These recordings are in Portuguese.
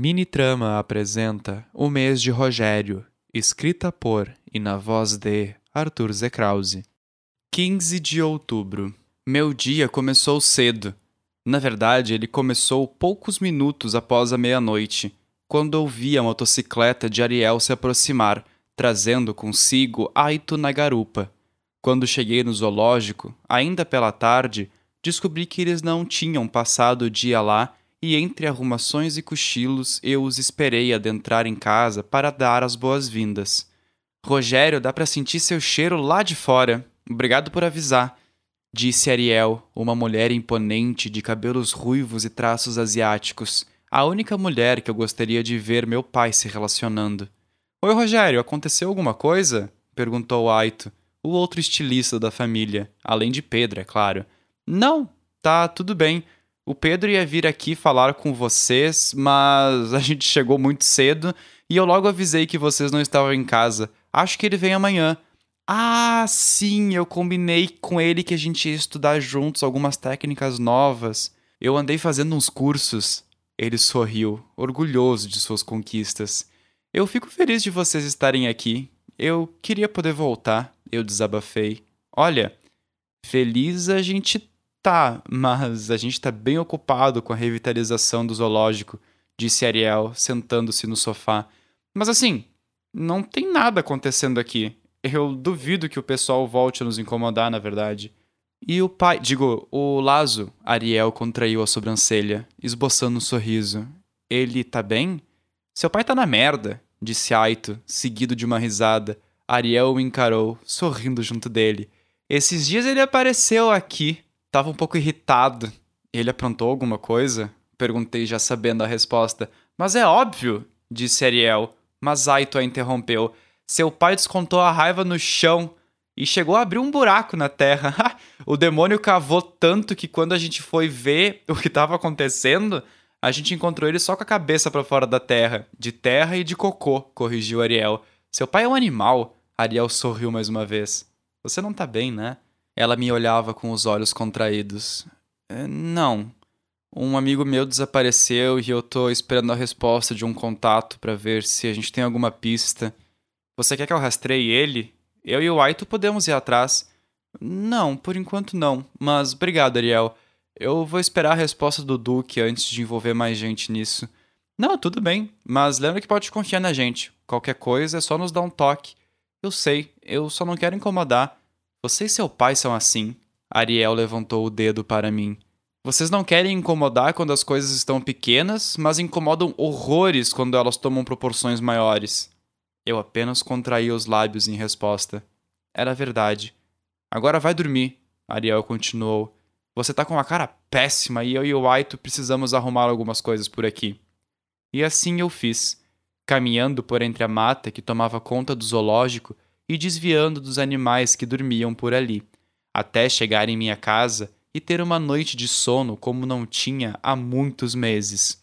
Mini Trama apresenta O Mês de Rogério, escrita por e na voz de Arthur Zekrause. 15 de outubro. Meu dia começou cedo. Na verdade, ele começou poucos minutos após a meia-noite, quando ouvi a motocicleta de Ariel se aproximar, trazendo consigo Aito na garupa. Quando cheguei no zoológico, ainda pela tarde, descobri que eles não tinham passado o dia lá e entre arrumações e cochilos eu os esperei adentrar em casa para dar as boas-vindas. Rogério, dá para sentir seu cheiro lá de fora. Obrigado por avisar, disse Ariel, uma mulher imponente de cabelos ruivos e traços asiáticos, a única mulher que eu gostaria de ver meu pai se relacionando. Oi, Rogério, aconteceu alguma coisa? perguntou Aito, o outro estilista da família, além de Pedro, é claro. Não, tá tudo bem. O Pedro ia vir aqui falar com vocês, mas a gente chegou muito cedo e eu logo avisei que vocês não estavam em casa. Acho que ele vem amanhã. Ah, sim, eu combinei com ele que a gente ia estudar juntos algumas técnicas novas. Eu andei fazendo uns cursos. Ele sorriu, orgulhoso de suas conquistas. Eu fico feliz de vocês estarem aqui. Eu queria poder voltar, eu desabafei. Olha, feliz a gente Tá, mas a gente tá bem ocupado com a revitalização do zoológico, disse Ariel, sentando-se no sofá. Mas assim, não tem nada acontecendo aqui. Eu duvido que o pessoal volte a nos incomodar, na verdade. E o pai, digo, o Lazo, Ariel contraiu a sobrancelha, esboçando um sorriso. Ele tá bem? Seu pai tá na merda, disse Aito, seguido de uma risada. Ariel o encarou, sorrindo junto dele. Esses dias ele apareceu aqui, Tava um pouco irritado. Ele aprontou alguma coisa? Perguntei já sabendo a resposta. Mas é óbvio, disse Ariel. Mas Aito a interrompeu. Seu pai descontou a raiva no chão e chegou a abrir um buraco na terra. o demônio cavou tanto que quando a gente foi ver o que estava acontecendo, a gente encontrou ele só com a cabeça para fora da terra. De terra e de cocô, corrigiu Ariel. Seu pai é um animal. Ariel sorriu mais uma vez. Você não tá bem, né? Ela me olhava com os olhos contraídos. É, não. Um amigo meu desapareceu e eu tô esperando a resposta de um contato para ver se a gente tem alguma pista. Você quer que eu rastreie ele? Eu e o Aito podemos ir atrás. Não, por enquanto não. Mas obrigado, Ariel. Eu vou esperar a resposta do Duque antes de envolver mais gente nisso. Não, tudo bem, mas lembra que pode confiar na gente. Qualquer coisa é só nos dar um toque. Eu sei, eu só não quero incomodar. Você e seu pai são assim. Ariel levantou o dedo para mim. Vocês não querem incomodar quando as coisas estão pequenas, mas incomodam horrores quando elas tomam proporções maiores. Eu apenas contraí os lábios em resposta. Era verdade. Agora vai dormir, Ariel continuou. Você tá com uma cara péssima e eu e o Aito precisamos arrumar algumas coisas por aqui. E assim eu fiz, caminhando por entre a mata que tomava conta do zoológico e desviando dos animais que dormiam por ali, até chegar em minha casa e ter uma noite de sono como não tinha há muitos meses.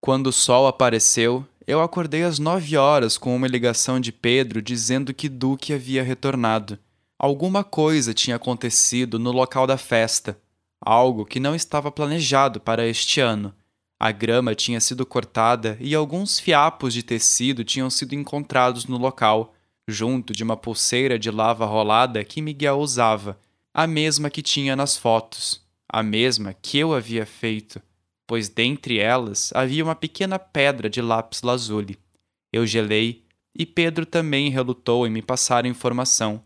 Quando o sol apareceu, eu acordei às nove horas com uma ligação de Pedro dizendo que Duque havia retornado. Alguma coisa tinha acontecido no local da festa, algo que não estava planejado para este ano. A grama tinha sido cortada e alguns fiapos de tecido tinham sido encontrados no local, junto de uma pulseira de lava rolada que Miguel usava, a mesma que tinha nas fotos, a mesma que eu havia feito, pois dentre elas havia uma pequena pedra de lápis lazuli. Eu gelei e Pedro também relutou em me passar a informação.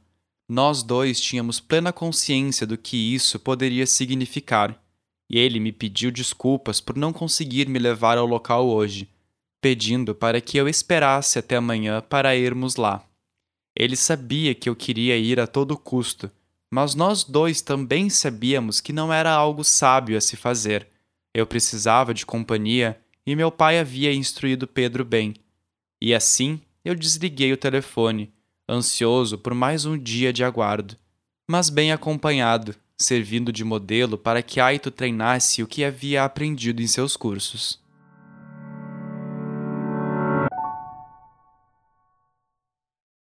Nós dois tínhamos plena consciência do que isso poderia significar, e ele me pediu desculpas por não conseguir me levar ao local hoje, pedindo para que eu esperasse até amanhã para irmos lá. Ele sabia que eu queria ir a todo custo, mas nós dois também sabíamos que não era algo sábio a se fazer. Eu precisava de companhia e meu pai havia instruído Pedro bem. E assim eu desliguei o telefone, ansioso por mais um dia de aguardo, mas bem acompanhado, servindo de modelo para que Aito treinasse o que havia aprendido em seus cursos.